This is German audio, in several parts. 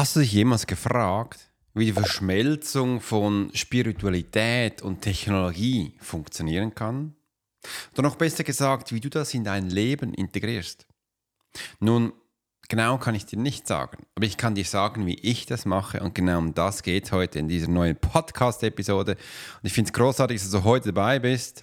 Hast du dich jemals gefragt, wie die Verschmelzung von Spiritualität und Technologie funktionieren kann? Oder noch besser gesagt, wie du das in dein Leben integrierst? Nun, genau kann ich dir nicht sagen, aber ich kann dir sagen, wie ich das mache und genau um das geht es heute in dieser neuen Podcast-Episode. Und ich finde es großartig, dass du heute dabei bist.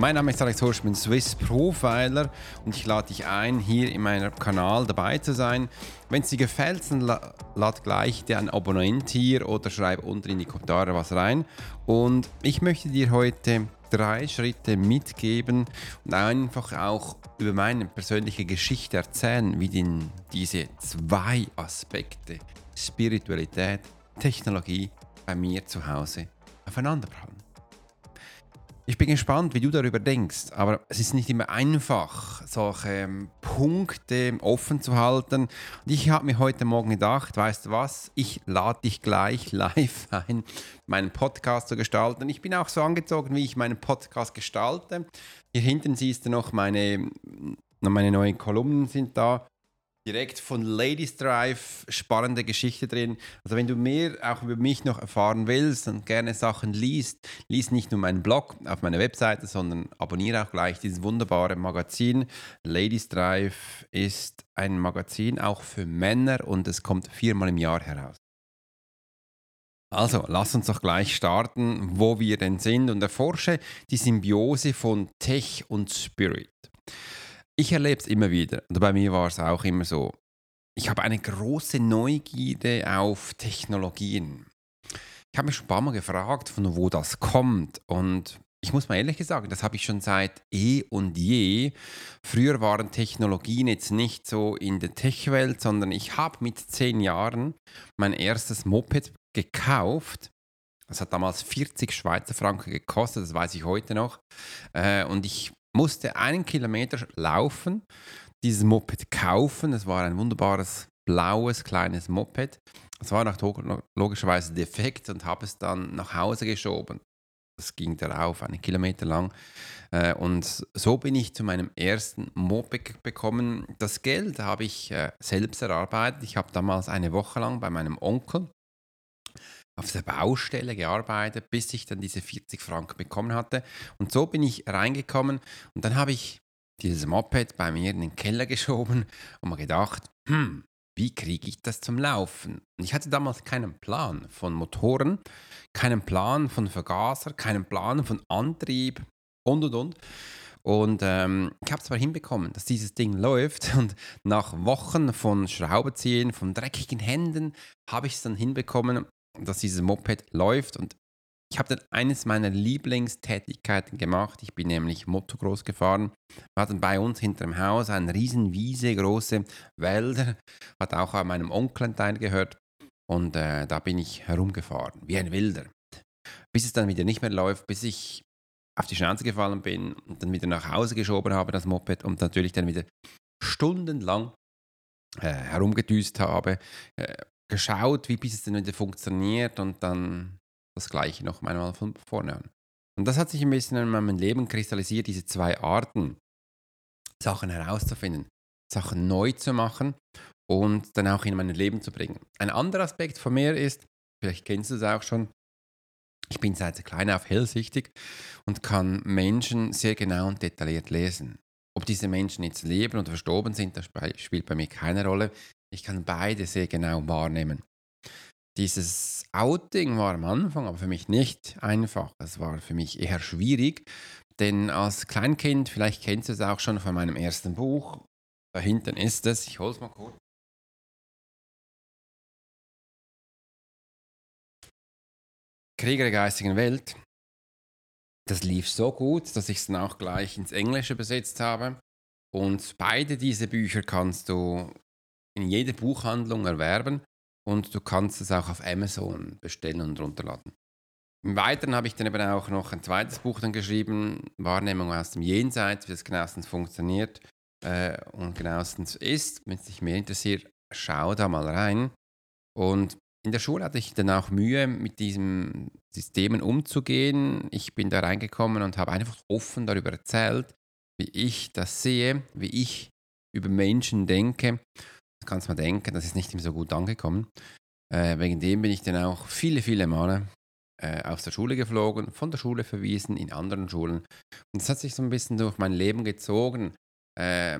Mein Name ist Alex Horsch, ich bin Swiss Profiler und ich lade dich ein, hier in meinem Kanal dabei zu sein. Wenn es dir gefällt, dann la lad gleich dir ein Abonnent hier oder schreib unten in die Kommentare was rein. Und ich möchte dir heute drei Schritte mitgeben und einfach auch über meine persönliche Geschichte erzählen, wie denn diese zwei Aspekte, Spiritualität, Technologie, bei mir zu Hause aufeinanderprallen. Ich bin gespannt, wie du darüber denkst, aber es ist nicht immer einfach, solche ähm, Punkte offen zu halten. Und ich habe mir heute Morgen gedacht, weißt du was, ich lade dich gleich live ein, meinen Podcast zu gestalten. Ich bin auch so angezogen, wie ich meinen Podcast gestalte. Hier hinten siehst du noch meine, meine neuen Kolumnen sind da direkt von Ladies Drive spannende Geschichte drin. Also wenn du mehr auch über mich noch erfahren willst und gerne Sachen liest, lies nicht nur meinen Blog auf meiner Webseite, sondern abonniere auch gleich dieses wunderbare Magazin. Ladies Drive ist ein Magazin auch für Männer und es kommt viermal im Jahr heraus. Also, lass uns doch gleich starten, wo wir denn sind und erforsche die Symbiose von Tech und Spirit ich erlebe es immer wieder. Und bei mir war es auch immer so. Ich habe eine große Neugierde auf Technologien. Ich habe mich schon ein paar Mal gefragt, von wo das kommt. Und ich muss mal ehrlich sagen, das habe ich schon seit eh und je. Früher waren Technologien jetzt nicht so in der Tech-Welt, sondern ich habe mit zehn Jahren mein erstes Moped gekauft. Das hat damals 40 Schweizer Franken gekostet, das weiß ich heute noch. Äh, und ich musste einen Kilometer laufen, dieses Moped kaufen. Es war ein wunderbares blaues kleines Moped. Es war noch logischerweise defekt und habe es dann nach Hause geschoben. Das ging darauf, einen Kilometer lang. Äh, und so bin ich zu meinem ersten Moped bekommen. Das Geld habe ich äh, selbst erarbeitet. Ich habe damals eine Woche lang bei meinem Onkel auf der Baustelle gearbeitet, bis ich dann diese 40 Franken bekommen hatte. Und so bin ich reingekommen und dann habe ich dieses Moped bei mir in den Keller geschoben und mir gedacht, hm, wie kriege ich das zum Laufen? Und ich hatte damals keinen Plan von Motoren, keinen Plan von Vergaser, keinen Plan von Antrieb und und und. Und ähm, ich habe es aber hinbekommen, dass dieses Ding läuft. Und nach Wochen von Schraubeziehen, von dreckigen Händen, habe ich es dann hinbekommen, dass dieses Moped läuft und ich habe dann eines meiner Lieblingstätigkeiten gemacht. Ich bin nämlich Motocross gefahren. Wir hatten bei uns hinter dem Haus eine riesen Wiese, große Wälder. Hat auch an meinem Onkel ein Teil gehört. Und äh, da bin ich herumgefahren, wie ein Wilder. Bis es dann wieder nicht mehr läuft, bis ich auf die Schnauze gefallen bin und dann wieder nach Hause geschoben habe, das Moped, und natürlich dann wieder stundenlang äh, herumgedüst habe. Äh, geschaut, wie bis es denn wieder funktioniert und dann das Gleiche noch einmal von vorne an. Und das hat sich ein bisschen in meinem Leben kristallisiert, diese zwei Arten, Sachen herauszufinden, Sachen neu zu machen und dann auch in mein Leben zu bringen. Ein anderer Aspekt von mir ist, vielleicht kennst du es auch schon, ich bin seit klein auf hellsichtig und kann Menschen sehr genau und detailliert lesen. Ob diese Menschen jetzt leben oder verstorben sind, das spielt bei mir keine Rolle. Ich kann beide sehr genau wahrnehmen. dieses Outing war am Anfang aber für mich nicht einfach. Es war für mich eher schwierig, denn als Kleinkind, vielleicht kennst du es auch schon von meinem ersten Buch, da hinten ist es, ich hole es mal kurz. Krieger der geistigen Welt. Das lief so gut, dass ich es dann auch gleich ins Englische übersetzt habe. Und beide diese Bücher kannst du in jeder Buchhandlung erwerben und du kannst es auch auf Amazon bestellen und runterladen. Im Weiteren habe ich dann eben auch noch ein zweites Buch dann geschrieben, Wahrnehmung aus dem Jenseits, wie das genauestens funktioniert äh, und genauestens ist. Wenn es dich mehr interessiert, schau da mal rein. Und in der Schule hatte ich dann auch Mühe, mit diesen Systemen umzugehen. Ich bin da reingekommen und habe einfach offen darüber erzählt, wie ich das sehe, wie ich über Menschen denke das kannst du mal denken, das ist nicht immer so gut angekommen. Äh, wegen dem bin ich dann auch viele, viele Male äh, aus der Schule geflogen, von der Schule verwiesen in anderen Schulen. Und das hat sich so ein bisschen durch mein Leben gezogen, äh,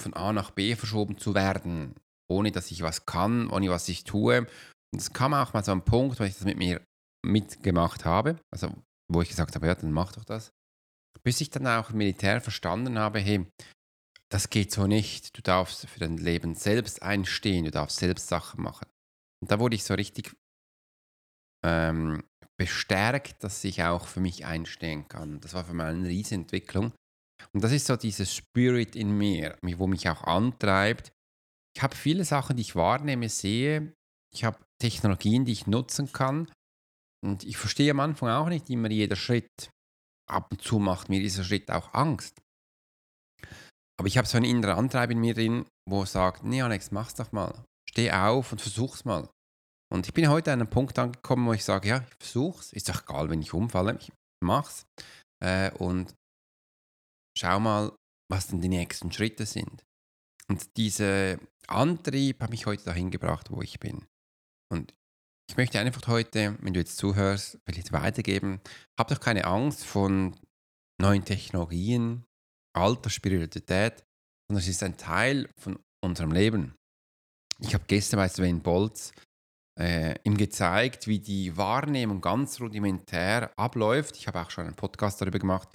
von A nach B verschoben zu werden, ohne dass ich was kann, ohne was ich tue. Und es kam auch mal so ein Punkt, wo ich das mit mir mitgemacht habe, also wo ich gesagt habe, ja, dann mach doch das. Bis ich dann auch im Militär verstanden habe, hey, das geht so nicht. Du darfst für dein Leben selbst einstehen, du darfst selbst Sachen machen. Und da wurde ich so richtig ähm, bestärkt, dass ich auch für mich einstehen kann. Das war für mich eine riesige Entwicklung. Und das ist so dieses Spirit in mir, wo mich auch antreibt. Ich habe viele Sachen, die ich wahrnehme, sehe. Ich habe Technologien, die ich nutzen kann. Und ich verstehe am Anfang auch nicht immer jeder Schritt. Ab und zu macht mir dieser Schritt auch Angst. Aber ich habe so einen inneren Antreib in mir drin, wo sagt, nee Alex, mach's doch mal. Steh auf und versuch's mal. Und ich bin heute an einem Punkt angekommen, wo ich sage, ja, ich versuch's. Ist doch egal, wenn ich umfalle, ich mach's. Äh, und schau mal, was denn die nächsten Schritte sind. Und dieser Antrieb hat mich heute dahin gebracht, wo ich bin. Und ich möchte einfach heute, wenn du jetzt zuhörst, vielleicht weitergeben, hab doch keine Angst von neuen Technologien, alter Spiritualität, sondern es ist ein Teil von unserem Leben. Ich habe gestern bei Sven Bolz äh, ihm gezeigt, wie die Wahrnehmung ganz rudimentär abläuft. Ich habe auch schon einen Podcast darüber gemacht.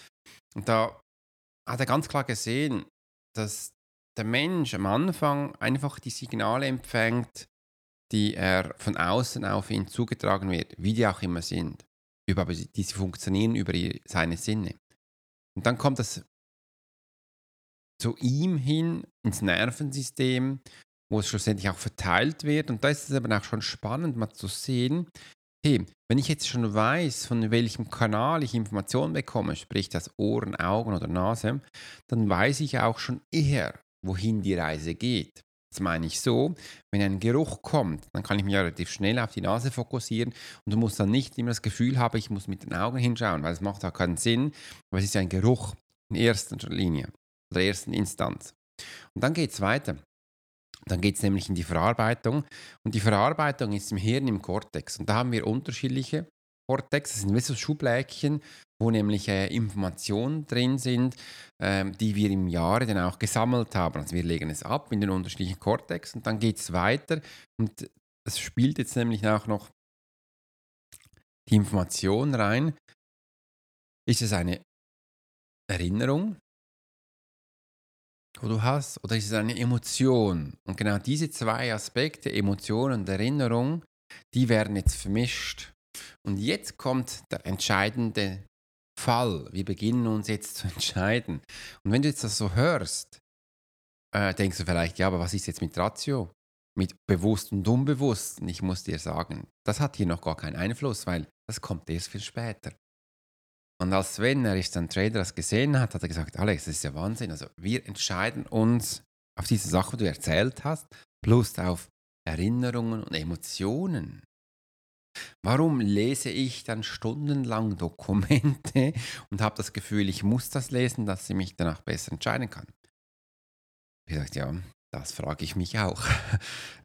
Und da hat er ganz klar gesehen, dass der Mensch am Anfang einfach die Signale empfängt, die er von außen auf ihn zugetragen wird, wie die auch immer sind. Über, die funktionieren über seine Sinne. Und dann kommt das zu ihm hin ins Nervensystem, wo es schlussendlich auch verteilt wird. Und da ist es aber auch schon spannend, mal zu sehen, hey, wenn ich jetzt schon weiß, von welchem Kanal ich Informationen bekomme, sprich das Ohren, Augen oder Nase, dann weiß ich auch schon eher, wohin die Reise geht. Das meine ich so, wenn ein Geruch kommt, dann kann ich mich relativ schnell auf die Nase fokussieren und du musst dann nicht immer das Gefühl haben, ich muss mit den Augen hinschauen, weil es macht auch keinen Sinn, weil es ist ein Geruch in erster Linie der ersten Instanz. Und dann geht es weiter. Dann geht es nämlich in die Verarbeitung. Und die Verarbeitung ist im Hirn im Kortex. Und da haben wir unterschiedliche Kortex. Das sind wie so Schublädchen, wo nämlich äh, Informationen drin sind, äh, die wir im Jahre dann auch gesammelt haben. Also wir legen es ab in den unterschiedlichen Kortex und dann geht es weiter. Und es spielt jetzt nämlich auch noch die Information rein. Ist es eine Erinnerung? wo du hast, oder ist es eine Emotion? Und genau diese zwei Aspekte, Emotion und Erinnerung, die werden jetzt vermischt. Und jetzt kommt der entscheidende Fall. Wir beginnen uns jetzt zu entscheiden. Und wenn du jetzt das so hörst, äh, denkst du vielleicht, ja, aber was ist jetzt mit Ratio? Mit bewusst und unbewusst? Ich muss dir sagen, das hat hier noch gar keinen Einfluss, weil das kommt erst viel später. Und als Sven, er ist ein Trader, das gesehen hat, hat er gesagt, Alex, das ist ja Wahnsinn. Also wir entscheiden uns auf diese Sache, die du erzählt hast, plus auf Erinnerungen und Emotionen. Warum lese ich dann stundenlang Dokumente und habe das Gefühl, ich muss das lesen, dass ich mich danach besser entscheiden kann? Ich sage, ja, das frage ich mich auch.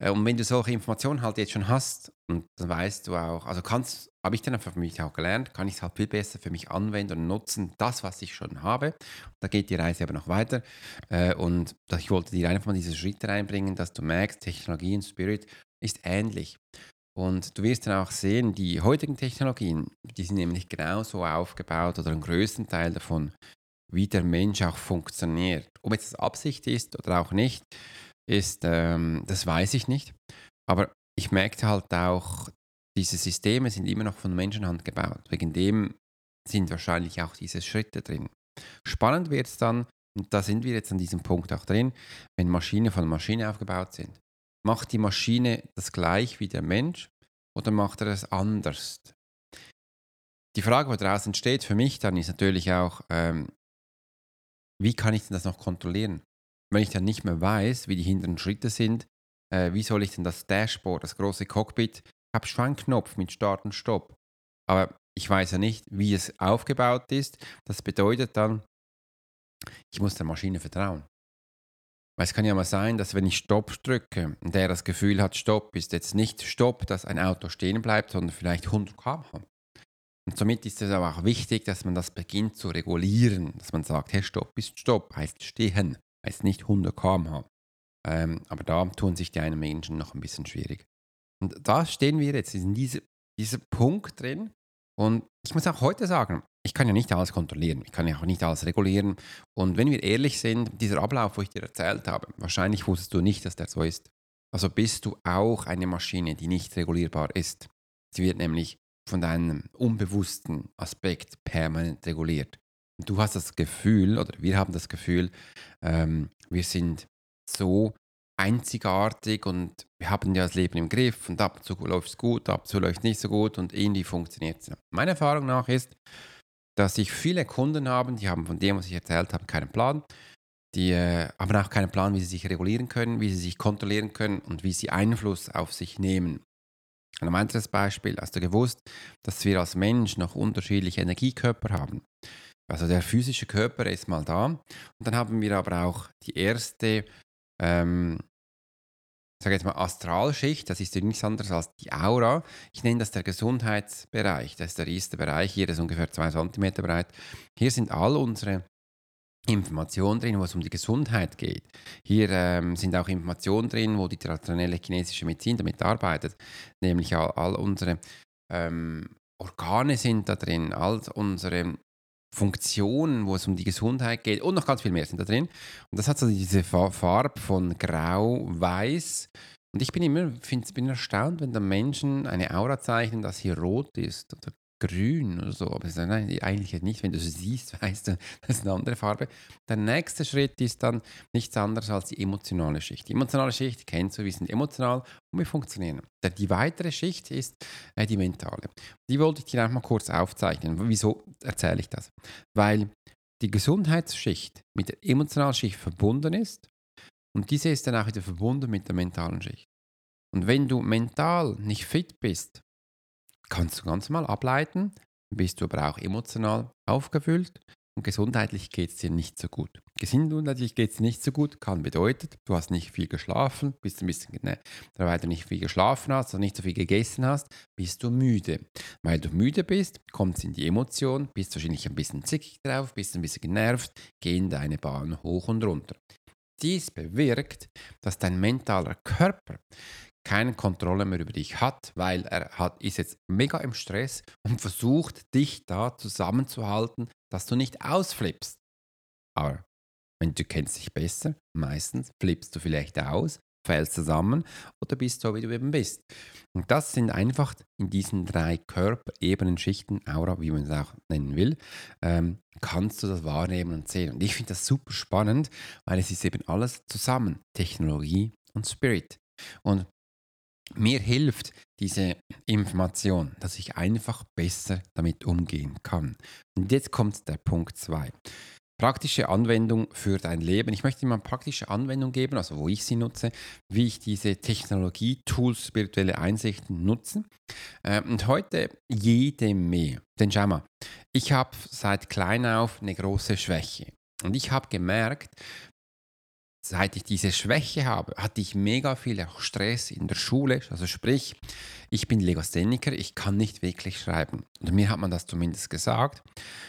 Äh, und wenn du solche Informationen halt jetzt schon hast, und dann weißt du auch, also kannst, habe ich dann einfach für mich auch gelernt, kann ich es halt viel besser für mich anwenden und nutzen, das, was ich schon habe. Da geht die Reise aber noch weiter. Äh, und ich wollte dir einfach mal diese Schritte reinbringen, dass du merkst, Technologie und Spirit ist ähnlich. Und du wirst dann auch sehen, die heutigen Technologien, die sind nämlich genauso aufgebaut oder einen größten Teil davon, wie der Mensch auch funktioniert. Ob jetzt das Absicht ist oder auch nicht, ist, ähm, das weiß ich nicht. Aber ich merkte halt auch, diese Systeme sind immer noch von Menschenhand gebaut. Wegen dem sind wahrscheinlich auch diese Schritte drin. Spannend wird es dann, und da sind wir jetzt an diesem Punkt auch drin, wenn Maschinen von Maschine aufgebaut sind. Macht die Maschine das gleich wie der Mensch oder macht er es anders? Die Frage, die daraus entsteht für mich dann, ist natürlich auch, ähm, wie kann ich denn das noch kontrollieren? Wenn ich dann nicht mehr weiß, wie die hinteren Schritte sind, äh, wie soll ich denn das Dashboard, das große Cockpit, ich habe schon einen Knopf mit Start und Stopp, aber ich weiß ja nicht, wie es aufgebaut ist. Das bedeutet dann, ich muss der Maschine vertrauen. Weil es kann ja mal sein, dass wenn ich Stopp drücke und der das Gefühl hat, Stopp ist jetzt nicht Stopp, dass ein Auto stehen bleibt, sondern vielleicht 100 km/h. Und somit ist es aber auch wichtig, dass man das beginnt zu regulieren, dass man sagt, hey, Stopp ist Stopp, heißt stehen, heißt nicht 100 km/h. Ähm, aber da tun sich die einen Menschen noch ein bisschen schwierig. Und da stehen wir jetzt in diese, diesem Punkt drin. Und ich muss auch heute sagen, ich kann ja nicht alles kontrollieren, ich kann ja auch nicht alles regulieren. Und wenn wir ehrlich sind, dieser Ablauf, wo ich dir erzählt habe, wahrscheinlich wusstest du nicht, dass der so ist. Also bist du auch eine Maschine, die nicht regulierbar ist. Sie wird nämlich von deinem unbewussten Aspekt permanent reguliert. Und du hast das Gefühl, oder wir haben das Gefühl, ähm, wir sind so einzigartig und wir haben ja das Leben im Griff und ab und zu läuft es gut, ab und zu läuft es nicht so gut und irgendwie funktioniert es. Meine Erfahrung nach ist, dass ich viele Kunden habe, die haben von dem, was ich erzählt habe, keinen Plan. Die äh, haben auch keinen Plan, wie sie sich regulieren können, wie sie sich kontrollieren können und wie sie Einfluss auf sich nehmen. Ein weiteres Beispiel, hast du gewusst, dass wir als Mensch noch unterschiedliche Energiekörper haben? Also der physische Körper ist mal da und dann haben wir aber auch die erste ähm, sage jetzt mal Astralschicht, das ist nichts anderes als die Aura. Ich nenne das der Gesundheitsbereich. Das ist der erste Bereich, hier ist ungefähr zwei Zentimeter breit. Hier sind all unsere Informationen drin, wo es um die Gesundheit geht. Hier ähm, sind auch Informationen drin, wo die traditionelle chinesische Medizin damit arbeitet, nämlich all, all unsere ähm, Organe sind da drin, all unsere Funktionen, wo es um die Gesundheit geht und noch ganz viel mehr sind da drin. Und das hat so diese Farbe von Grau, Weiß. Und ich bin immer find, bin erstaunt, wenn da Menschen eine Aura zeichnen, dass hier rot ist oder grün oder so. Aber nein, eigentlich nicht. Wenn du sie siehst, weißt du, das ist eine andere Farbe. Der nächste Schritt ist dann nichts anderes als die emotionale Schicht. Die emotionale Schicht kennst du, wir sind emotional und wir funktionieren. Die weitere Schicht ist äh, die mentale. Die wollte ich dir einfach mal kurz aufzeichnen. Wieso erzähle ich das? Weil die Gesundheitsschicht mit der emotionalen Schicht verbunden ist und diese ist dann auch wieder verbunden mit der mentalen Schicht. Und wenn du mental nicht fit bist, kannst du ganz mal ableiten, bist du aber auch emotional aufgefüllt und gesundheitlich geht es dir nicht so gut. Gesundheitlich geht es nicht so gut, kann bedeuten, du hast nicht viel geschlafen, bist ein bisschen, ne, weil du nicht viel geschlafen hast oder nicht so viel gegessen hast, bist du müde. Weil du müde bist, kommt es in die Emotion, bist wahrscheinlich ein bisschen zickig drauf, bist ein bisschen genervt, gehen deine Bahn hoch und runter. Dies bewirkt, dass dein mentaler Körper keine Kontrolle mehr über dich hat, weil er hat, ist jetzt mega im Stress und versucht, dich da zusammenzuhalten, dass du nicht ausflippst. Aber wenn du kennst dich besser, meistens flippst du vielleicht aus, fällst zusammen oder bist so, wie du eben bist. Und das sind einfach in diesen drei Körperebenen, Schichten, Aura, wie man es auch nennen will, ähm, kannst du das wahrnehmen und sehen. Und ich finde das super spannend, weil es ist eben alles zusammen, Technologie und Spirit. Und mir hilft diese Information, dass ich einfach besser damit umgehen kann. Und jetzt kommt der Punkt 2. Praktische Anwendung für dein Leben. Ich möchte dir mal eine praktische Anwendung geben, also wo ich sie nutze, wie ich diese Technologie-Tools, spirituelle Einsichten nutze. Ähm, und heute jede mehr. Denn schau mal, ich habe seit klein auf eine große Schwäche. Und ich habe gemerkt, seit ich diese Schwäche habe, hatte ich mega viel Stress in der Schule. Also sprich, ich bin Legastheniker, ich kann nicht wirklich schreiben. Und mir hat man das zumindest gesagt.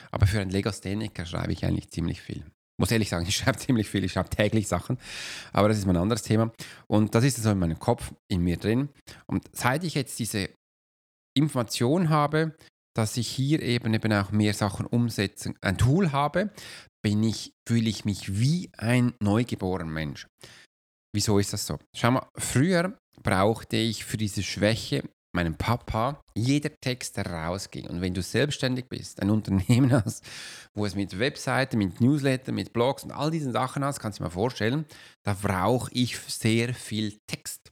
Aber für einen Legastheniker schreibe ich eigentlich ziemlich viel. muss ehrlich sagen, ich schreibe ziemlich viel, ich schreibe täglich Sachen, aber das ist mal ein anderes Thema. Und das ist so in meinem Kopf, in mir drin. Und seit ich jetzt diese Information habe, dass ich hier eben eben auch mehr Sachen umsetzen, ein Tool habe, bin ich, fühle ich mich wie ein neugeborener Mensch. Wieso ist das so? Schau mal, früher brauchte ich für diese Schwäche meinem Papa jeder Text, der rausging. Und wenn du selbstständig bist, ein Unternehmen hast, wo es mit Webseiten, mit Newsletter, mit Blogs und all diesen Sachen hast, kannst du dir mal vorstellen, da brauche ich sehr viel Text.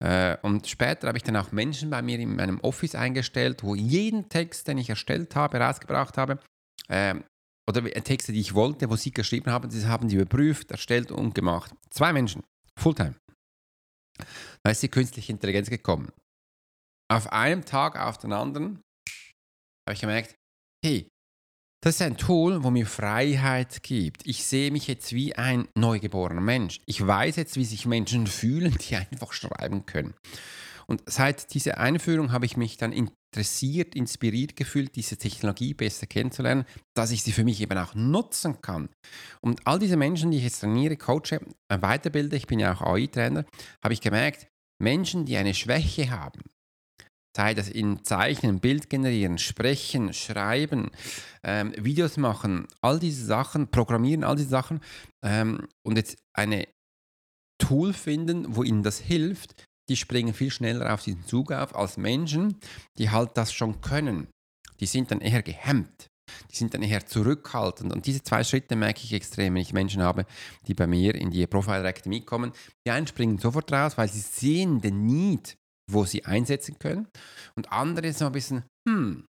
Äh, und später habe ich dann auch Menschen bei mir in meinem Office eingestellt, wo jeden Text, den ich erstellt habe, rausgebracht habe, ähm, oder Texte, die ich wollte, wo sie geschrieben haben, die haben sie überprüft, erstellt und gemacht. Zwei Menschen, Fulltime. Da ist die künstliche Intelligenz gekommen. Auf einem Tag auf den anderen habe ich gemerkt, hey, das ist ein Tool, wo mir Freiheit gibt. Ich sehe mich jetzt wie ein neugeborener Mensch. Ich weiß jetzt, wie sich Menschen fühlen, die einfach schreiben können. Und seit dieser Einführung habe ich mich dann interessiert, inspiriert gefühlt, diese Technologie besser kennenzulernen, dass ich sie für mich eben auch nutzen kann. Und all diese Menschen, die ich jetzt trainiere, coache, äh, weiterbilde, ich bin ja auch AI-Trainer, habe ich gemerkt, Menschen, die eine Schwäche haben, sei das in Zeichnen, Bild generieren, sprechen, schreiben, ähm, Videos machen, all diese Sachen, programmieren, all diese Sachen ähm, und jetzt eine Tool finden, wo ihnen das hilft, die springen viel schneller auf diesen Zug auf als Menschen, die halt das schon können. Die sind dann eher gehemmt. Die sind dann eher zurückhaltend. Und diese zwei Schritte merke ich extrem, wenn ich Menschen habe, die bei mir in die Profile Academy kommen. Die einen springen sofort raus, weil sie sehen den Need, wo sie einsetzen können. Und andere so ein bisschen, hm.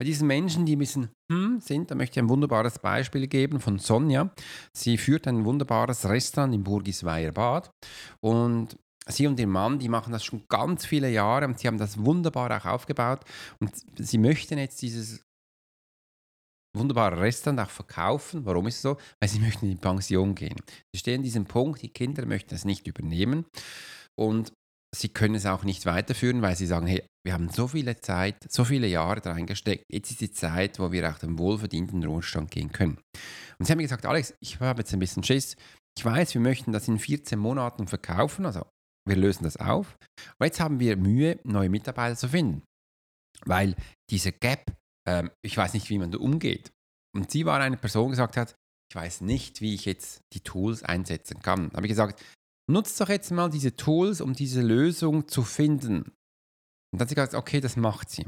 Bei diesen Menschen, die ein bisschen hm sind, da möchte ich ein wunderbares Beispiel geben von Sonja. Sie führt ein wunderbares Restaurant in Burgisweier Bad und Sie und ihr Mann, die machen das schon ganz viele Jahre und sie haben das wunderbar auch aufgebaut und sie möchten jetzt dieses wunderbare Restaurant auch verkaufen. Warum ist es so? Weil sie möchten in die Pension gehen. Sie stehen an diesem Punkt, die Kinder möchten es nicht übernehmen und sie können es auch nicht weiterführen, weil sie sagen, hey, wir haben so viele Zeit, so viele Jahre reingesteckt, jetzt ist die Zeit, wo wir auch den wohlverdienten Ruhestand gehen können. Und sie haben mir gesagt, Alex, ich habe jetzt ein bisschen Schiss. Ich weiß, wir möchten das in 14 Monaten verkaufen, also wir lösen das auf. Aber jetzt haben wir Mühe, neue Mitarbeiter zu finden, weil diese Gap, ähm, ich weiß nicht, wie man da umgeht. Und sie war eine Person, die gesagt hat, ich weiß nicht, wie ich jetzt die Tools einsetzen kann. Da habe ich gesagt, nutzt doch jetzt mal diese Tools, um diese Lösung zu finden. Und dann hat sie gesagt, okay, das macht sie.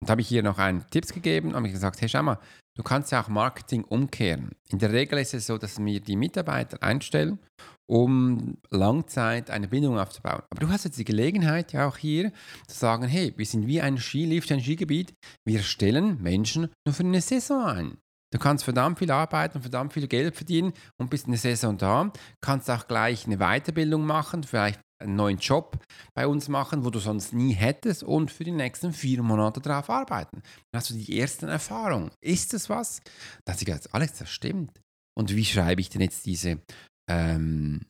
Und da habe ich ihr noch einen Tipps gegeben und habe gesagt, hey, schau mal, du kannst ja auch Marketing umkehren. In der Regel ist es so, dass wir die Mitarbeiter einstellen, um Langzeit eine Bindung aufzubauen. Aber du hast jetzt die Gelegenheit ja auch hier zu sagen, hey, wir sind wie ein Skilift, ein Skigebiet, wir stellen Menschen nur für eine Saison ein. Du kannst verdammt viel arbeiten, verdammt viel Geld verdienen und bist eine Saison da. Kannst auch gleich eine Weiterbildung machen, vielleicht einen neuen Job bei uns machen, wo du sonst nie hättest und für die nächsten vier Monate darauf arbeiten. Dann hast du die ersten Erfahrungen. Ist das was? Da hat sie gesagt, Alex, das stimmt. Und wie schreibe ich denn jetzt diese, ähm,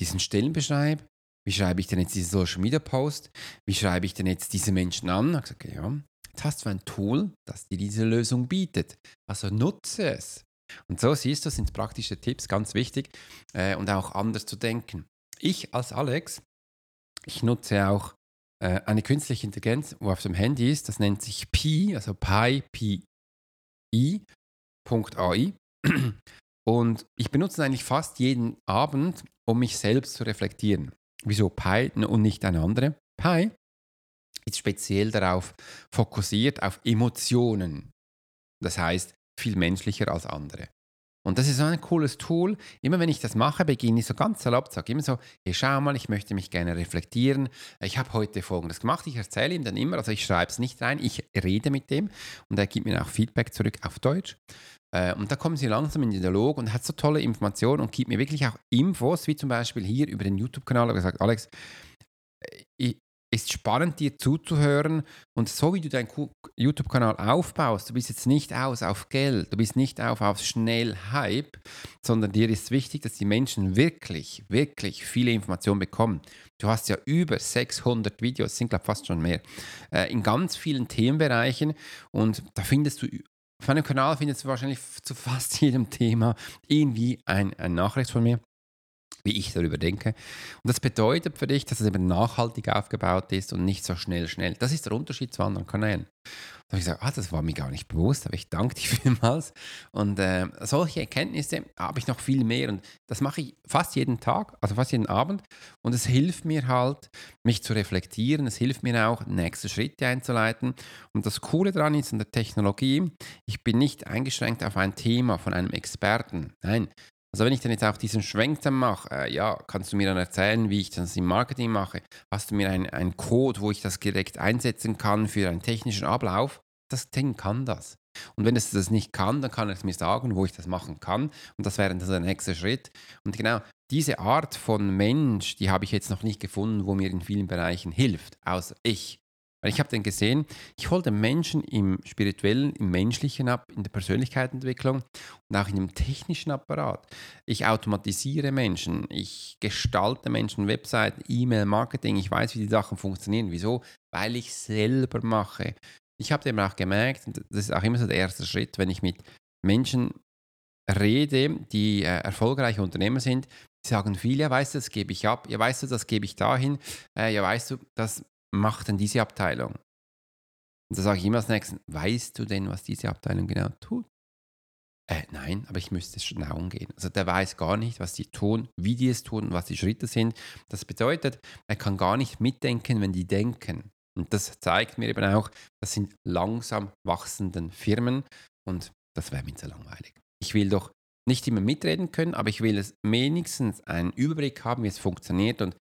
diesen Stellenbeschreib? Wie schreibe ich denn jetzt diesen Social Media Post? Wie schreibe ich denn jetzt diese Menschen an? Ich gesagt, okay, ja, jetzt hast du ein Tool, das dir diese Lösung bietet. Also nutze es. Und so siehst du, sind praktische Tipps ganz wichtig äh, und auch anders zu denken ich als Alex, ich nutze auch äh, eine künstliche Intelligenz, wo auf dem Handy ist, das nennt sich Pi, also Pi, Pi, I.ai. Und ich benutze eigentlich fast jeden Abend, um mich selbst zu reflektieren. Wieso Pi und nicht eine andere? Pi ist speziell darauf fokussiert, auf Emotionen. Das heißt, viel menschlicher als andere. Und das ist so ein cooles Tool. Immer wenn ich das mache, beginne ich so ganz salopp, sage immer so, hey, schau mal, ich möchte mich gerne reflektieren. Ich habe heute Folgendes gemacht. Ich erzähle ihm dann immer, also ich schreibe es nicht rein, ich rede mit dem und er gibt mir auch Feedback zurück auf Deutsch. Äh, und da kommen sie langsam in den Dialog und hat so tolle Informationen und gibt mir wirklich auch Infos, wie zum Beispiel hier über den YouTube-Kanal. Er hat gesagt, Alex, ist spannend, dir zuzuhören. Und so wie du deinen YouTube-Kanal aufbaust, du bist jetzt nicht aus auf Geld, du bist nicht auf, auf schnell Hype, sondern dir ist wichtig, dass die Menschen wirklich, wirklich viele Informationen bekommen. Du hast ja über 600 Videos, sind glaube fast schon mehr, äh, in ganz vielen Themenbereichen und da findest du Auf meinem Kanal findest du wahrscheinlich zu fast jedem Thema irgendwie ein, eine Nachricht von mir wie ich darüber denke. Und das bedeutet für dich, dass es eben nachhaltig aufgebaut ist und nicht so schnell, schnell. Das ist der Unterschied zu anderen Kanälen. Da habe ich gesagt, ah, das war mir gar nicht bewusst, aber ich danke dir vielmals. Und äh, solche Erkenntnisse habe ich noch viel mehr und das mache ich fast jeden Tag, also fast jeden Abend. Und es hilft mir halt, mich zu reflektieren. Es hilft mir auch, nächste Schritte einzuleiten. Und das Coole daran ist in der Technologie, ich bin nicht eingeschränkt auf ein Thema von einem Experten. Nein, also wenn ich dann jetzt auch diesen Schwenk dann mache, äh, ja, kannst du mir dann erzählen, wie ich das im Marketing mache? Hast du mir einen Code, wo ich das direkt einsetzen kann für einen technischen Ablauf? Das Ding kann das. Und wenn es das nicht kann, dann kann es mir sagen, wo ich das machen kann. Und das wäre dann der nächste Schritt. Und genau diese Art von Mensch, die habe ich jetzt noch nicht gefunden, wo mir in vielen Bereichen hilft, außer ich. Weil ich habe dann gesehen, ich hole den Menschen im spirituellen, im menschlichen ab, in der Persönlichkeitsentwicklung und auch in dem technischen Apparat. Ich automatisiere Menschen, ich gestalte Menschen Webseiten, E-Mail-Marketing, ich weiß, wie die Sachen funktionieren. Wieso? Weil ich selber mache. Ich habe eben auch gemerkt, das ist auch immer so der erste Schritt, wenn ich mit Menschen rede, die äh, erfolgreiche Unternehmer sind, die sagen viel, ja weißt du, das gebe ich ab, ja weißt du, das gebe ich dahin, äh, ja weißt du, das macht denn diese Abteilung? Und da sage ich immer als nächstes, weißt du denn, was diese Abteilung genau tut? Äh, nein, aber ich müsste es schon umgehen. Also der weiß gar nicht, was die tun, wie die es tun, was die Schritte sind. Das bedeutet, er kann gar nicht mitdenken, wenn die denken. Und das zeigt mir eben auch, das sind langsam wachsenden Firmen und das wäre mir zu langweilig. Ich will doch nicht immer mitreden können, aber ich will es wenigstens einen Überblick haben, wie es funktioniert und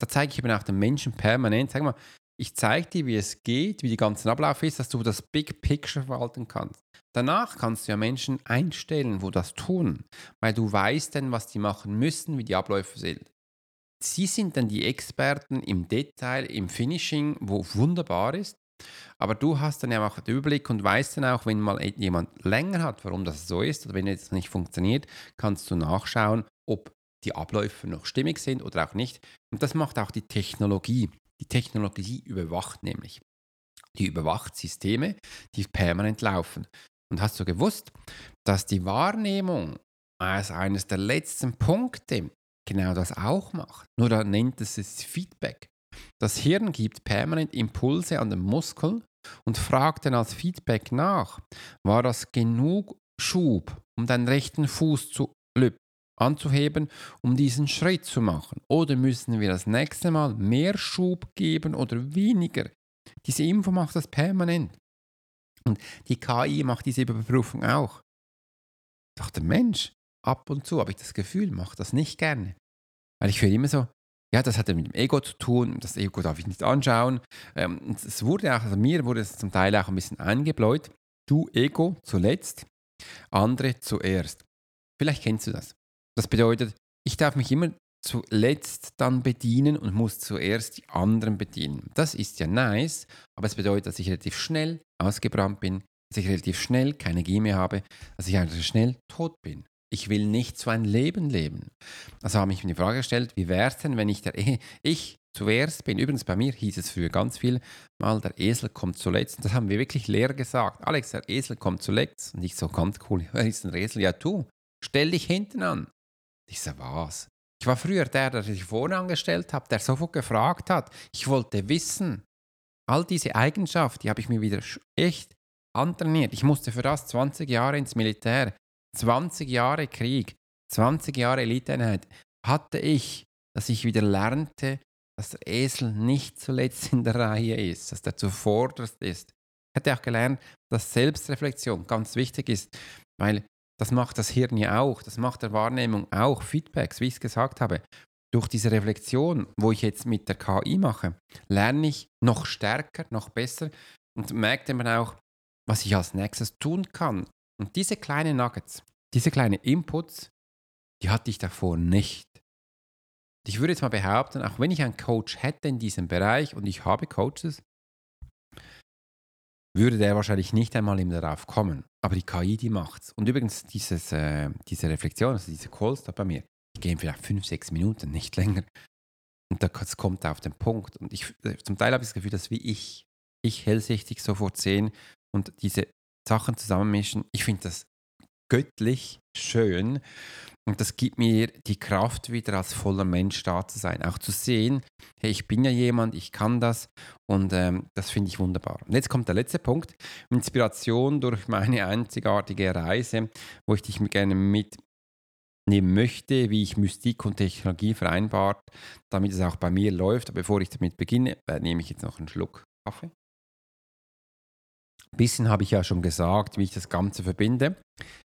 da zeige ich eben auch den Menschen permanent, sag mal, ich zeige dir, wie es geht, wie die ganze Ablauf ist, dass du das Big Picture verwalten kannst. Danach kannst du ja Menschen einstellen, wo das tun, weil du weißt dann, was die machen müssen, wie die Abläufe sind. Sie sind dann die Experten im Detail, im Finishing, wo wunderbar ist. Aber du hast dann ja auch den Überblick und weißt dann auch, wenn mal jemand länger hat, warum das so ist oder wenn es nicht funktioniert, kannst du nachschauen, ob die Abläufe noch stimmig sind oder auch nicht. Und das macht auch die Technologie. Die Technologie überwacht nämlich. Die überwacht Systeme, die permanent laufen. Und hast du gewusst, dass die Wahrnehmung als eines der letzten Punkte genau das auch macht? Nur da nennt es es Feedback. Das Hirn gibt permanent Impulse an den Muskeln und fragt dann als Feedback nach, war das genug Schub, um deinen rechten Fuß zu anzuheben, um diesen Schritt zu machen? Oder müssen wir das nächste Mal mehr Schub geben oder weniger? Diese Info macht das permanent. Und die KI macht diese Überprüfung auch. Doch der Mensch, ab und zu habe ich das Gefühl, macht das nicht gerne. Weil ich höre immer so, ja, das hat ja mit dem Ego zu tun, das Ego darf ich nicht anschauen. Ähm, es wurde auch, also mir wurde es zum Teil auch ein bisschen eingebläut. Du Ego zuletzt, andere zuerst. Vielleicht kennst du das. Das bedeutet, ich darf mich immer zuletzt dann bedienen und muss zuerst die anderen bedienen. Das ist ja nice, aber es bedeutet, dass ich relativ schnell ausgebrannt bin, dass ich relativ schnell keine Energie mehr habe, dass ich relativ schnell tot bin. Ich will nicht so ein Leben leben. Also habe ich mir die Frage gestellt, wie wäre es denn, wenn ich der e ich zuerst bin? Übrigens bei mir hieß es früher ganz viel mal, der Esel kommt zuletzt. Das haben wir wirklich leer gesagt. Alex, der Esel kommt zuletzt. Und ich so ganz cool, wer ist ein Esel? Ja, du, stell dich hinten an. Ich so, was? Ich war früher der, der sich vorne angestellt hat, der sofort gefragt hat. Ich wollte wissen. All diese Eigenschaften, die habe ich mir wieder echt antrainiert. Ich musste für das 20 Jahre ins Militär, 20 Jahre Krieg, 20 Jahre Eliteeinheit hatte ich, dass ich wieder lernte, dass der Esel nicht zuletzt in der Reihe ist, dass der zuvorderst ist. Ich hätte auch gelernt, dass Selbstreflexion ganz wichtig ist, weil das macht das Hirn ja auch, das macht der Wahrnehmung auch Feedbacks, wie ich es gesagt habe. Durch diese Reflexion, wo ich jetzt mit der KI mache, lerne ich noch stärker, noch besser und merke dann auch, was ich als nächstes tun kann. Und diese kleinen Nuggets, diese kleinen Inputs, die hatte ich davor nicht. Ich würde jetzt mal behaupten, auch wenn ich einen Coach hätte in diesem Bereich und ich habe Coaches, würde der wahrscheinlich nicht einmal eben darauf kommen. Aber die KI, die macht's. Und übrigens, dieses, äh, diese Reflexion, also diese Calls da bei mir, die gehen vielleicht fünf, sechs Minuten, nicht länger. Und das kommt auf den Punkt. Und ich, äh, zum Teil habe ich das Gefühl, dass wie ich, ich hellsichtig sofort sehen und diese Sachen zusammenmischen. Ich finde das göttlich schön und das gibt mir die Kraft wieder als voller Mensch da zu sein. Auch zu sehen, hey, ich bin ja jemand, ich kann das und ähm, das finde ich wunderbar. Und jetzt kommt der letzte Punkt. Inspiration durch meine einzigartige Reise, wo ich dich gerne mitnehmen möchte, wie ich Mystik und Technologie vereinbart, damit es auch bei mir läuft. Aber bevor ich damit beginne, äh, nehme ich jetzt noch einen Schluck Kaffee. Ein bisschen habe ich ja schon gesagt, wie ich das Ganze verbinde.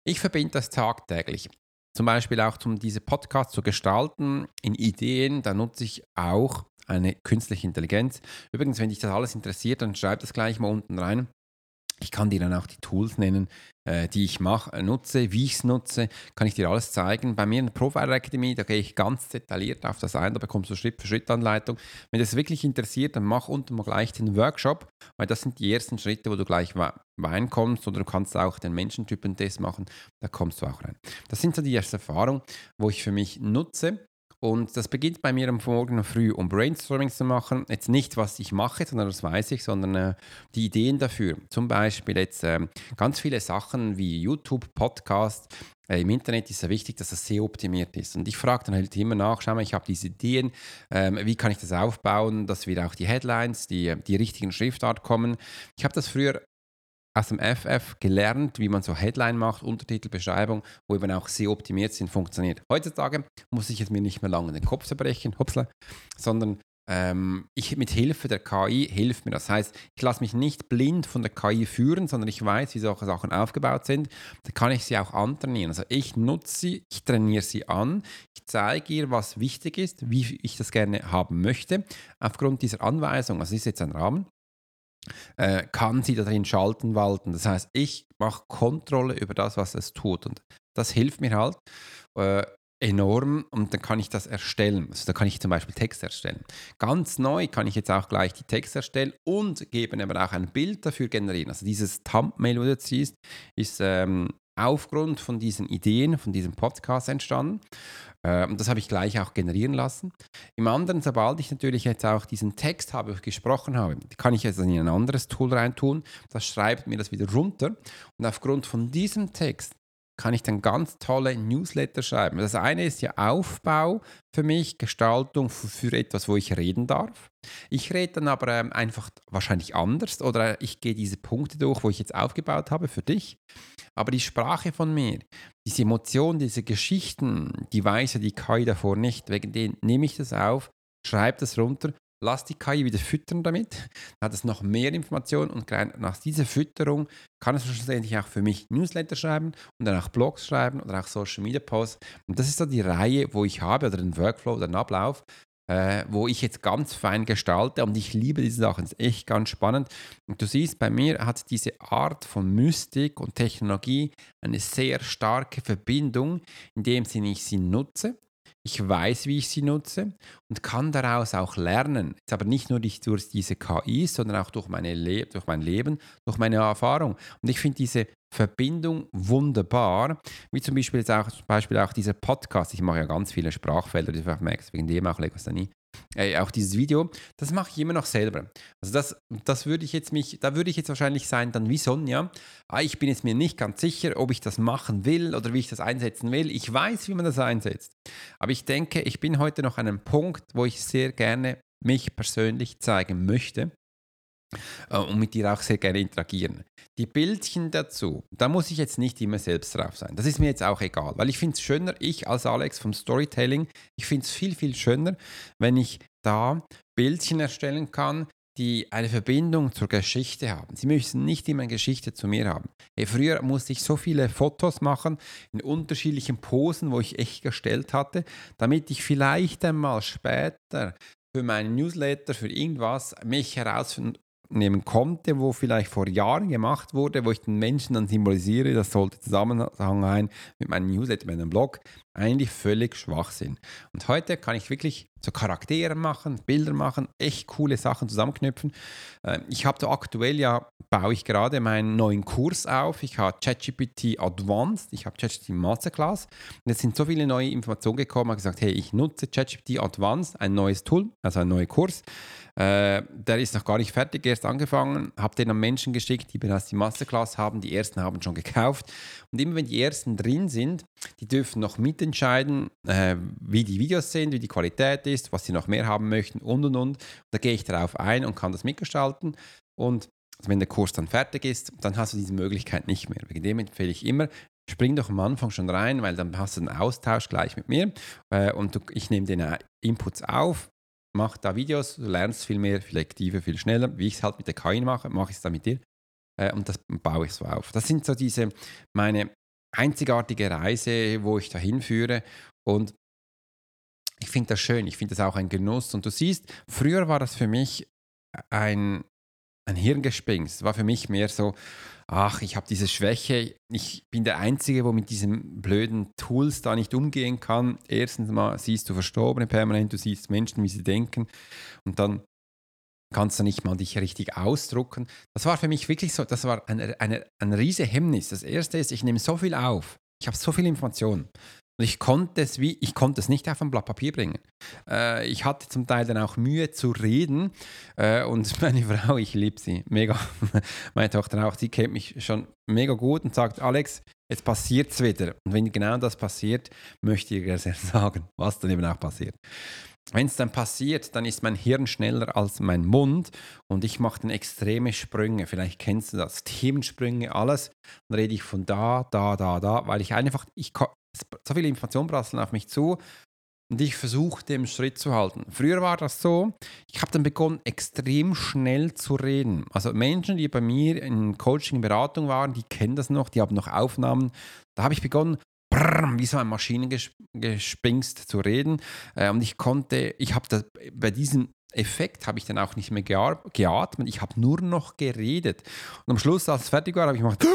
Ich verbinde das tagtäglich. Zum Beispiel auch, um diese Podcasts zu gestalten, in Ideen, da nutze ich auch eine künstliche Intelligenz. Übrigens, wenn dich das alles interessiert, dann schreib das gleich mal unten rein. Ich kann dir dann auch die Tools nennen, die ich mache, äh, nutze, wie ich es nutze, kann ich dir alles zeigen. Bei mir in der Profiler Academy, da gehe ich ganz detailliert auf das ein, da bekommst du Schritt-für-Schritt-Anleitung. Wenn das wirklich interessiert, dann mach unten mal gleich den Workshop, weil das sind die ersten Schritte, wo du gleich reinkommst oder du kannst auch den Menschentypen-Test machen, da kommst du auch rein. Das sind so die ersten Erfahrungen, wo ich für mich nutze. Und das beginnt bei mir am Morgen früh, um Brainstorming zu machen. Jetzt nicht, was ich mache, sondern das weiß ich, sondern äh, die Ideen dafür. Zum Beispiel jetzt äh, ganz viele Sachen wie YouTube, Podcast. Äh, Im Internet ist es ja wichtig, dass das sehr optimiert ist. Und ich frage dann halt immer nach, schau mal, ich habe diese Ideen, ähm, wie kann ich das aufbauen, dass wieder auch die Headlines, die, die richtigen Schriftart kommen. Ich habe das früher aus dem FF gelernt, wie man so Headline macht, Untertitel, Beschreibung, wo eben auch sehr optimiert sind, funktioniert. Heutzutage muss ich es mir nicht mehr lange den Kopf zerbrechen, hupsla, sondern ähm, ich mit Hilfe der KI hilft mir. Das heißt, ich lasse mich nicht blind von der KI führen, sondern ich weiß, wie solche Sachen aufgebaut sind. Da kann ich sie auch antrainieren. Also ich nutze sie, ich trainiere sie an, ich zeige ihr, was wichtig ist, wie ich das gerne haben möchte, aufgrund dieser Anweisung. Also ist jetzt ein Rahmen äh, kann sie darin schalten, walten. Das heißt, ich mache Kontrolle über das, was es tut. Und das hilft mir halt äh, enorm und dann kann ich das erstellen. Also da kann ich zum Beispiel Text erstellen. Ganz neu kann ich jetzt auch gleich die Text erstellen und geben aber auch ein Bild dafür generieren. Also dieses Thumbnail, wo du jetzt siehst, ist ähm, aufgrund von diesen Ideen, von diesem Podcast entstanden. Äh, und das habe ich gleich auch generieren lassen. Im anderen, sobald ich natürlich jetzt auch diesen Text habe, ich gesprochen habe, kann ich jetzt in ein anderes Tool reintun. Das schreibt mir das wieder runter. Und aufgrund von diesem Text kann ich dann ganz tolle Newsletter schreiben. Das eine ist ja Aufbau für mich, Gestaltung für, etwas, wo ich reden darf. Ich rede dann aber ähm, einfach wahrscheinlich anders oder ich gehe diese Punkte durch, wo ich jetzt aufgebaut habe für dich. Aber die Sprache von mir, diese Emotionen, diese Geschichten, die weiß ja die KI davor nicht. Wegen denen nehme ich das auf, schreibe das runter lass die KI wieder füttern damit, dann hat es noch mehr Informationen und nach dieser Fütterung kann es schlussendlich auch für mich Newsletter schreiben und dann auch Blogs schreiben oder auch Social Media Posts. Und das ist so die Reihe, wo ich habe oder den Workflow oder den Ablauf, äh, wo ich jetzt ganz fein gestalte und ich liebe diese Sachen. Das ist echt ganz spannend. Und du siehst, bei mir hat diese Art von Mystik und Technologie eine sehr starke Verbindung, indem ich sie nutze ich weiß, wie ich sie nutze und kann daraus auch lernen. Jetzt aber nicht nur durch diese KIs, sondern auch durch, meine durch mein Leben, durch meine Erfahrung. Und ich finde diese Verbindung wunderbar, wie zum Beispiel jetzt auch, zum Beispiel auch dieser Podcast. Ich mache ja ganz viele Sprachfelder, die du merkst, wegen dem auch Legos nie äh, auch dieses Video, das mache ich immer noch selber. Also das, das würde ich jetzt mich, da würde ich jetzt wahrscheinlich sein, dann wie Sonja, ah, ich bin jetzt mir nicht ganz sicher, ob ich das machen will oder wie ich das einsetzen will. Ich weiß, wie man das einsetzt. Aber ich denke, ich bin heute noch an einem Punkt, wo ich sehr gerne mich persönlich zeigen möchte äh, und mit dir auch sehr gerne interagieren. Die Bildchen dazu, da muss ich jetzt nicht immer selbst drauf sein. Das ist mir jetzt auch egal, weil ich finde es schöner, ich als Alex vom Storytelling, ich finde es viel, viel schöner, wenn ich da Bildchen erstellen kann, die eine Verbindung zur Geschichte haben. Sie müssen nicht immer eine Geschichte zu mir haben. Hey, früher musste ich so viele Fotos machen in unterschiedlichen Posen, wo ich echt gestellt hatte, damit ich vielleicht einmal später für meinen Newsletter, für irgendwas mich herausfinden nehmen konnte, wo vielleicht vor Jahren gemacht wurde, wo ich den Menschen dann symbolisiere, das sollte Zusammenhang ein mit meinem Newsletter, meinem Blog. Eigentlich völlig Schwachsinn. Und heute kann ich wirklich so Charaktere machen, Bilder machen, echt coole Sachen zusammenknüpfen. Ähm, ich habe da aktuell ja, baue ich gerade meinen neuen Kurs auf. Ich habe ChatGPT Advanced, ich habe ChatGPT Masterclass. Und jetzt sind so viele neue Informationen gekommen, ich habe gesagt, hey, ich nutze ChatGPT Advanced, ein neues Tool, also ein neuer Kurs. Äh, der ist noch gar nicht fertig, erst angefangen, habe den an Menschen geschickt, die bereits die Masterclass haben. Die ersten haben schon gekauft. Und immer wenn die ersten drin sind, die dürfen noch mitentscheiden, äh, wie die Videos sind, wie die Qualität ist, was sie noch mehr haben möchten und und und. Da gehe ich darauf ein und kann das mitgestalten. Und also wenn der Kurs dann fertig ist, dann hast du diese Möglichkeit nicht mehr. Wegen dem empfehle ich immer, spring doch am Anfang schon rein, weil dann hast du einen Austausch gleich mit mir äh, und du, ich nehme den äh, Inputs auf, mach da Videos, du lernst viel mehr, viel aktiver, viel schneller. Wie ich es halt mit der KI mache, mache ich es dann mit dir. Äh, und das baue ich so auf. Das sind so diese, meine einzigartige Reise, wo ich dahin führe. Und ich finde das schön, ich finde das auch ein Genuss. Und du siehst, früher war das für mich ein, ein Hirngespinst. War für mich mehr so, ach, ich habe diese Schwäche, ich bin der Einzige, wo mit diesen blöden Tools da nicht umgehen kann. Erstens mal siehst du Verstorbene permanent, du siehst Menschen, wie sie denken und dann kannst du nicht mal dich richtig ausdrucken. Das war für mich wirklich so, das war eine, eine, ein riese Hemmnis. Das erste ist, ich nehme so viel auf, ich habe so viel Information. Und ich konnte es wie, ich konnte es nicht auf ein Blatt Papier bringen. Äh, ich hatte zum Teil dann auch Mühe zu reden. Äh, und meine Frau, ich liebe sie, mega. meine Tochter auch, sie kennt mich schon mega gut und sagt, Alex, jetzt passiert es wieder. Und wenn genau das passiert, möchte ich sehr sagen, was dann eben auch passiert. Wenn es dann passiert, dann ist mein Hirn schneller als mein Mund und ich mache dann extreme Sprünge. Vielleicht kennst du das, Themensprünge, alles. Dann rede ich von da, da, da, da, weil ich einfach, ich, so viele Informationen prasseln auf mich zu und ich versuche dem Schritt zu halten. Früher war das so, ich habe dann begonnen, extrem schnell zu reden. Also Menschen, die bei mir in Coaching, Beratung waren, die kennen das noch, die haben noch Aufnahmen. Da habe ich begonnen, wie so ein Maschinengespingst zu reden. Äh, und ich konnte, ich habe bei diesem Effekt habe ich dann auch nicht mehr geatmet, ich habe nur noch geredet. Und am Schluss, als es fertig war, habe ich gemacht.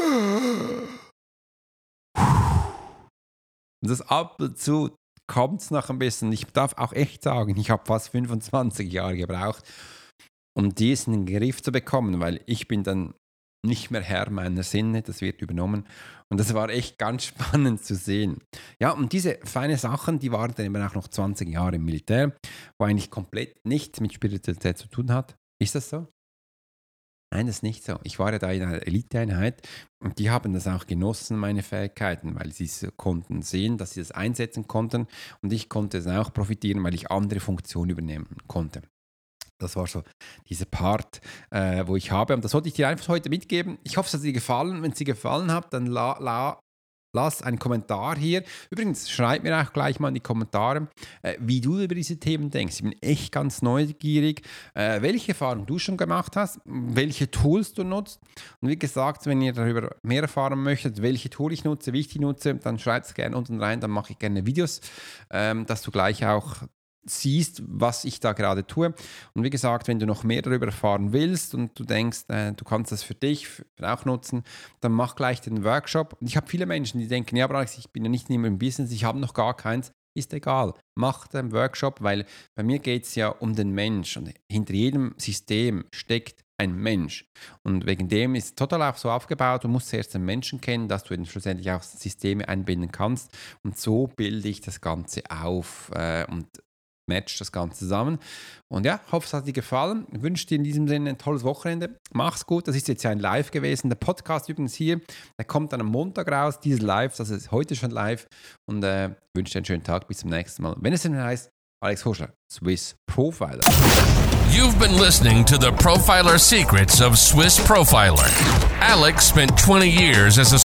Und das ab und zu kommt es noch ein bisschen. Ich darf auch echt sagen, ich habe fast 25 Jahre gebraucht, um diesen in den Griff zu bekommen, weil ich bin dann nicht mehr Herr meiner Sinne, das wird übernommen. Und das war echt ganz spannend zu sehen. Ja, und diese feinen Sachen, die waren dann eben auch noch 20 Jahre im Militär, wo eigentlich komplett nichts mit Spiritualität zu tun hat. Ist das so? Nein, das ist nicht so. Ich war ja da in einer Eliteeinheit und die haben das auch genossen, meine Fähigkeiten, weil sie es konnten sehen, dass sie das einsetzen konnten und ich konnte es auch profitieren, weil ich andere Funktionen übernehmen konnte. Das war so dieser Part, äh, wo ich habe. Und das wollte ich dir einfach heute mitgeben. Ich hoffe, es hat dir gefallen. Wenn es dir gefallen hat, dann la, la, lass einen Kommentar hier. Übrigens, schreib mir auch gleich mal in die Kommentare, äh, wie du über diese Themen denkst. Ich bin echt ganz neugierig, äh, welche Erfahrungen du schon gemacht hast, welche Tools du nutzt. Und wie gesagt, wenn ihr darüber mehr erfahren möchtet, welche Tools ich nutze, wie ich die nutze, dann schreibt es gerne unten rein, dann mache ich gerne Videos, ähm, dass du gleich auch siehst, was ich da gerade tue. Und wie gesagt, wenn du noch mehr darüber erfahren willst und du denkst, äh, du kannst das für dich auch nutzen, dann mach gleich den Workshop. Und ich habe viele Menschen, die denken, ja, aber Alex, ich bin ja nicht mehr im Business, ich habe noch gar keins. Ist egal, mach den Workshop, weil bei mir geht es ja um den Mensch und hinter jedem System steckt ein Mensch. Und wegen dem ist total auch so aufgebaut, du musst zuerst den Menschen kennen, dass du dann schlussendlich auch Systeme einbinden kannst. Und so bilde ich das Ganze auf. Äh, und matcht das Ganze zusammen. Und ja, hoffe, es hat dir gefallen. Ich wünsche dir in diesem Sinne ein tolles Wochenende. Mach's gut. Das ist jetzt ja ein Live gewesen. Der Podcast übrigens hier, der kommt dann am Montag raus. Dieses Live, das ist heute schon live. Und äh, wünsche dir einen schönen Tag. Bis zum nächsten Mal. Wenn es denn heißt, Alex Horschler, Swiss Profiler. You've been listening to the Profiler Secrets of Swiss Profiler. Alex spent 20 years as a